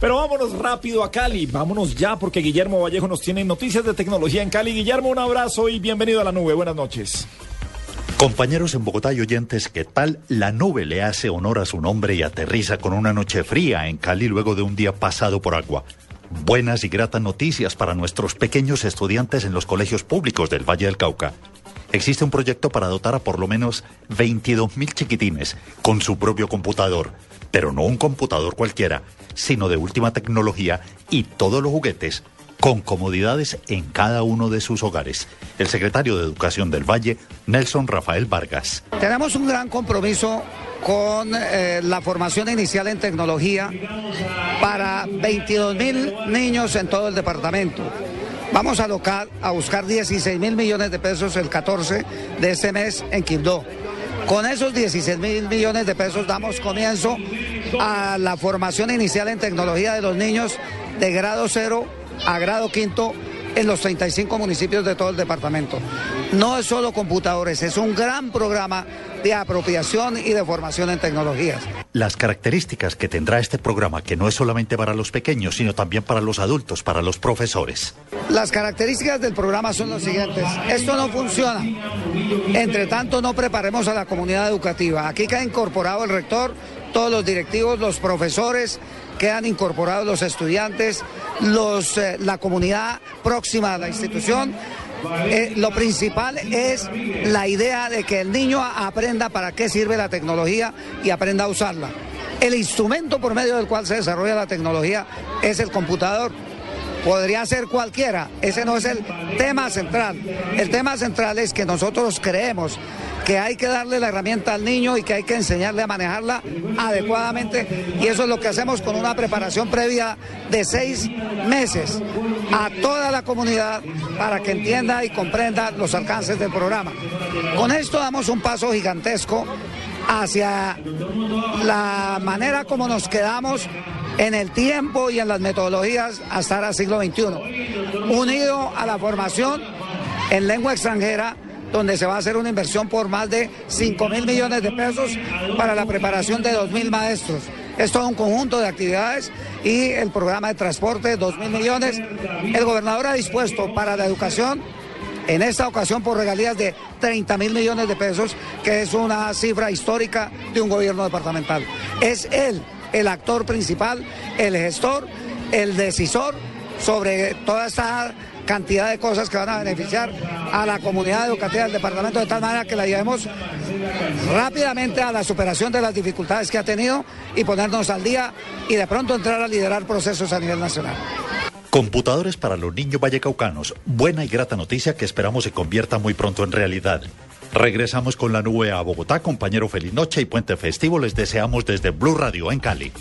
Pero vámonos rápido a Cali, vámonos ya porque Guillermo Vallejo nos tiene noticias de tecnología en Cali. Guillermo, un abrazo y bienvenido a la nube. Buenas noches. Compañeros en Bogotá y oyentes, ¿qué tal? La nube le hace honor a su nombre y aterriza con una noche fría en Cali luego de un día pasado por agua. Buenas y gratas noticias para nuestros pequeños estudiantes en los colegios públicos del Valle del Cauca. Existe un proyecto para dotar a por lo menos 22 mil chiquitines con su propio computador, pero no un computador cualquiera, sino de última tecnología y todos los juguetes con comodidades en cada uno de sus hogares. El secretario de Educación del Valle, Nelson Rafael Vargas. Tenemos un gran compromiso con eh, la formación inicial en tecnología para 22 mil niños en todo el departamento. Vamos a, a buscar 16 mil millones de pesos el 14 de este mes en Quibdó. Con esos 16 mil millones de pesos damos comienzo a la formación inicial en tecnología de los niños de grado cero a grado quinto en los 35 municipios de todo el departamento. No es solo computadores, es un gran programa de apropiación y de formación en tecnologías. Las características que tendrá este programa, que no es solamente para los pequeños, sino también para los adultos, para los profesores. Las características del programa son las siguientes. Esto no funciona. Entre tanto, no preparemos a la comunidad educativa. Aquí queda incorporado el rector, todos los directivos, los profesores, quedan incorporados los estudiantes, los, eh, la comunidad próxima a la institución. Eh, lo principal es la idea de que el niño aprenda para qué sirve la tecnología y aprenda a usarla. El instrumento por medio del cual se desarrolla la tecnología es el computador. Podría ser cualquiera, ese no es el tema central. El tema central es que nosotros creemos que hay que darle la herramienta al niño y que hay que enseñarle a manejarla adecuadamente. Y eso es lo que hacemos con una preparación previa de seis meses a toda la comunidad para que entienda y comprenda los alcances del programa. Con esto damos un paso gigantesco hacia la manera como nos quedamos en el tiempo y en las metodologías hasta el siglo XXI, unido a la formación en lengua extranjera donde se va a hacer una inversión por más de 5 mil millones de pesos para la preparación de 2 mil maestros. Es todo un conjunto de actividades y el programa de transporte, 2 mil millones. El gobernador ha dispuesto para la educación, en esta ocasión por regalías de 30 mil millones de pesos, que es una cifra histórica de un gobierno departamental. Es él el actor principal, el gestor, el decisor sobre toda esta cantidad de cosas que van a beneficiar a la comunidad educativa del departamento de tal manera que la llevemos rápidamente a la superación de las dificultades que ha tenido y ponernos al día y de pronto entrar a liderar procesos a nivel nacional. Computadores para los niños vallecaucanos. Buena y grata noticia que esperamos se convierta muy pronto en realidad. Regresamos con la nube a Bogotá, compañero Feliz Noche y Puente Festivo. Les deseamos desde Blue Radio en Cali.